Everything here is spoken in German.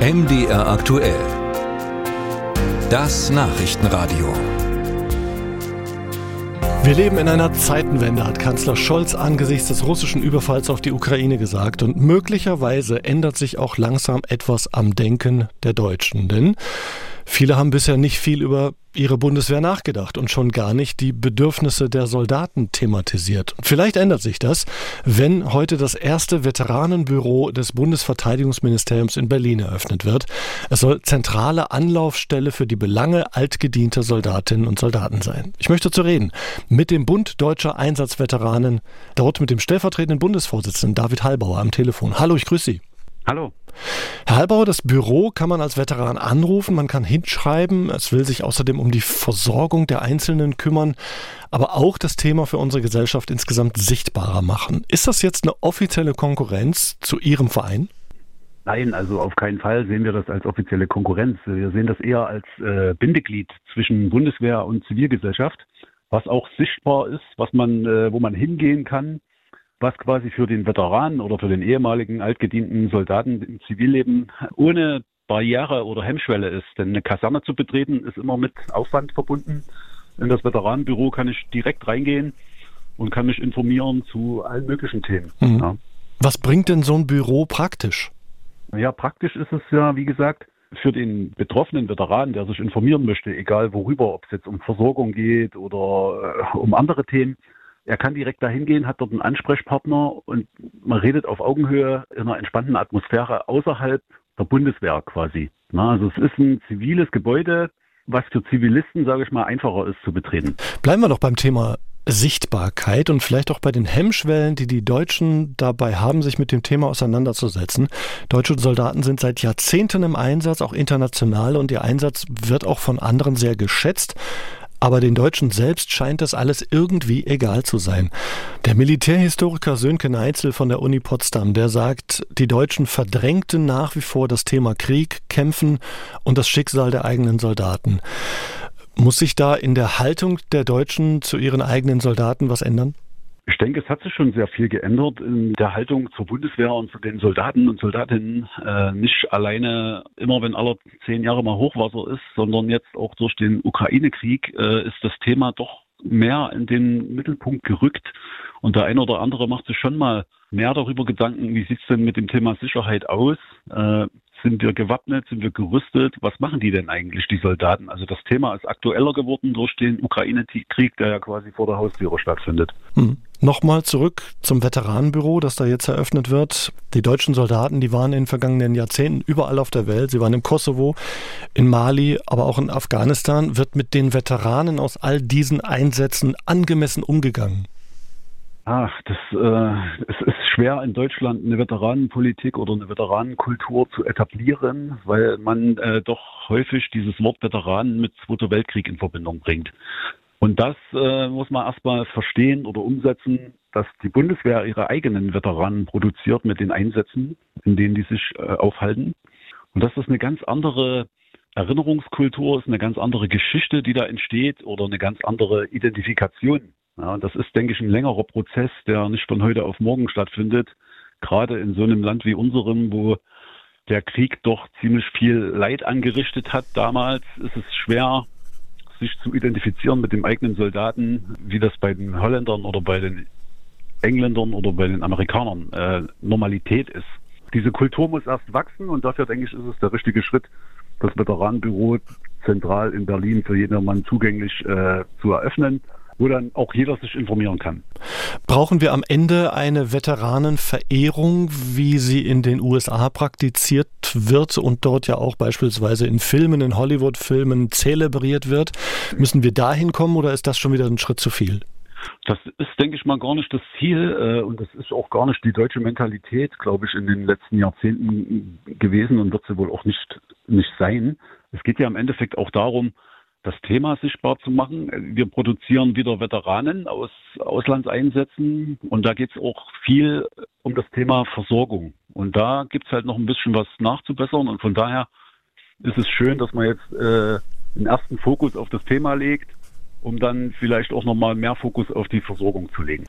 MDR aktuell. Das Nachrichtenradio. Wir leben in einer Zeitenwende, hat Kanzler Scholz angesichts des russischen Überfalls auf die Ukraine gesagt. Und möglicherweise ändert sich auch langsam etwas am Denken der Deutschen. Denn Viele haben bisher nicht viel über ihre Bundeswehr nachgedacht und schon gar nicht die Bedürfnisse der Soldaten thematisiert. Vielleicht ändert sich das, wenn heute das erste Veteranenbüro des Bundesverteidigungsministeriums in Berlin eröffnet wird. Es soll zentrale Anlaufstelle für die Belange altgedienter Soldatinnen und Soldaten sein. Ich möchte zu reden mit dem Bund Deutscher Einsatzveteranen, dort mit dem stellvertretenden Bundesvorsitzenden David Hallbauer am Telefon. Hallo, ich grüße Sie. Hallo. Herr Halbauer, das Büro kann man als Veteran anrufen, man kann hinschreiben, es will sich außerdem um die Versorgung der Einzelnen kümmern, aber auch das Thema für unsere Gesellschaft insgesamt sichtbarer machen. Ist das jetzt eine offizielle Konkurrenz zu Ihrem Verein? Nein, also auf keinen Fall sehen wir das als offizielle Konkurrenz. Wir sehen das eher als äh, Bindeglied zwischen Bundeswehr und Zivilgesellschaft, was auch sichtbar ist, was man, äh, wo man hingehen kann, was quasi für den Veteranen oder für den ehemaligen altgedienten Soldaten im Zivilleben ohne Barriere oder Hemmschwelle ist. Denn eine Kaserne zu betreten ist immer mit Aufwand verbunden. In das Veteranenbüro kann ich direkt reingehen und kann mich informieren zu allen möglichen Themen. Mhm. Ja. Was bringt denn so ein Büro praktisch? Ja, praktisch ist es ja, wie gesagt, für den betroffenen Veteranen, der sich informieren möchte, egal worüber, ob es jetzt um Versorgung geht oder äh, um andere Themen, er kann direkt dahin gehen, hat dort einen Ansprechpartner und man redet auf Augenhöhe in einer entspannten Atmosphäre außerhalb der Bundeswehr quasi. Na, also es ist ein ziviles Gebäude, was für Zivilisten, sage ich mal, einfacher ist zu betreten. Bleiben wir doch beim Thema Sichtbarkeit und vielleicht auch bei den Hemmschwellen, die die Deutschen dabei haben, sich mit dem Thema auseinanderzusetzen. Deutsche Soldaten sind seit Jahrzehnten im Einsatz, auch international, und ihr Einsatz wird auch von anderen sehr geschätzt. Aber den Deutschen selbst scheint das alles irgendwie egal zu sein. Der Militärhistoriker Sönke Neitzel von der Uni Potsdam, der sagt, die Deutschen verdrängten nach wie vor das Thema Krieg, Kämpfen und das Schicksal der eigenen Soldaten. Muss sich da in der Haltung der Deutschen zu ihren eigenen Soldaten was ändern? Ich denke, es hat sich schon sehr viel geändert in der Haltung zur Bundeswehr und zu den Soldaten und Soldatinnen. Äh, nicht alleine immer, wenn alle zehn Jahre mal Hochwasser ist, sondern jetzt auch durch den Ukraine-Krieg äh, ist das Thema doch mehr in den Mittelpunkt gerückt. Und der eine oder andere macht sich schon mal mehr darüber Gedanken, wie sieht es denn mit dem Thema Sicherheit aus? Äh, sind wir gewappnet? Sind wir gerüstet? Was machen die denn eigentlich, die Soldaten? Also das Thema ist aktueller geworden durch den Ukraine-Krieg, der ja quasi vor der Haustüre stattfindet. Hm. Nochmal zurück zum Veteranenbüro, das da jetzt eröffnet wird. Die deutschen Soldaten, die waren in den vergangenen Jahrzehnten überall auf der Welt. Sie waren im Kosovo, in Mali, aber auch in Afghanistan. Wird mit den Veteranen aus all diesen Einsätzen angemessen umgegangen? Ach, das, äh, es ist schwer in Deutschland eine Veteranenpolitik oder eine Veteranenkultur zu etablieren, weil man äh, doch häufig dieses Wort Veteranen mit Zweiter Weltkrieg in Verbindung bringt. Und das äh, muss man erstmal verstehen oder umsetzen, dass die Bundeswehr ihre eigenen Veteranen produziert mit den Einsätzen, in denen die sich äh, aufhalten. Und dass das eine ganz andere Erinnerungskultur ist, eine ganz andere Geschichte, die da entsteht oder eine ganz andere Identifikation. Ja, das ist, denke ich, ein längerer Prozess, der nicht von heute auf morgen stattfindet. Gerade in so einem Land wie unserem, wo der Krieg doch ziemlich viel Leid angerichtet hat damals, ist es schwer, sich zu identifizieren mit dem eigenen Soldaten, wie das bei den Holländern oder bei den Engländern oder bei den Amerikanern äh, Normalität ist. Diese Kultur muss erst wachsen und dafür denke ich, ist es der richtige Schritt, das Veteranenbüro zentral in Berlin für jedermann zugänglich äh, zu eröffnen wo dann auch jeder sich informieren kann. Brauchen wir am Ende eine Veteranenverehrung, wie sie in den USA praktiziert wird und dort ja auch beispielsweise in Filmen, in Hollywood-Filmen zelebriert wird? Müssen wir dahin kommen oder ist das schon wieder ein Schritt zu viel? Das ist, denke ich mal, gar nicht das Ziel äh, und das ist auch gar nicht die deutsche Mentalität, glaube ich, in den letzten Jahrzehnten gewesen und wird sie wohl auch nicht, nicht sein. Es geht ja im Endeffekt auch darum, das Thema sichtbar zu machen. Wir produzieren wieder Veteranen aus Auslandseinsätzen und da geht es auch viel um das Thema Versorgung. Und da gibt es halt noch ein bisschen was nachzubessern und von daher ist es schön, dass man jetzt äh, den ersten Fokus auf das Thema legt, um dann vielleicht auch nochmal mehr Fokus auf die Versorgung zu legen.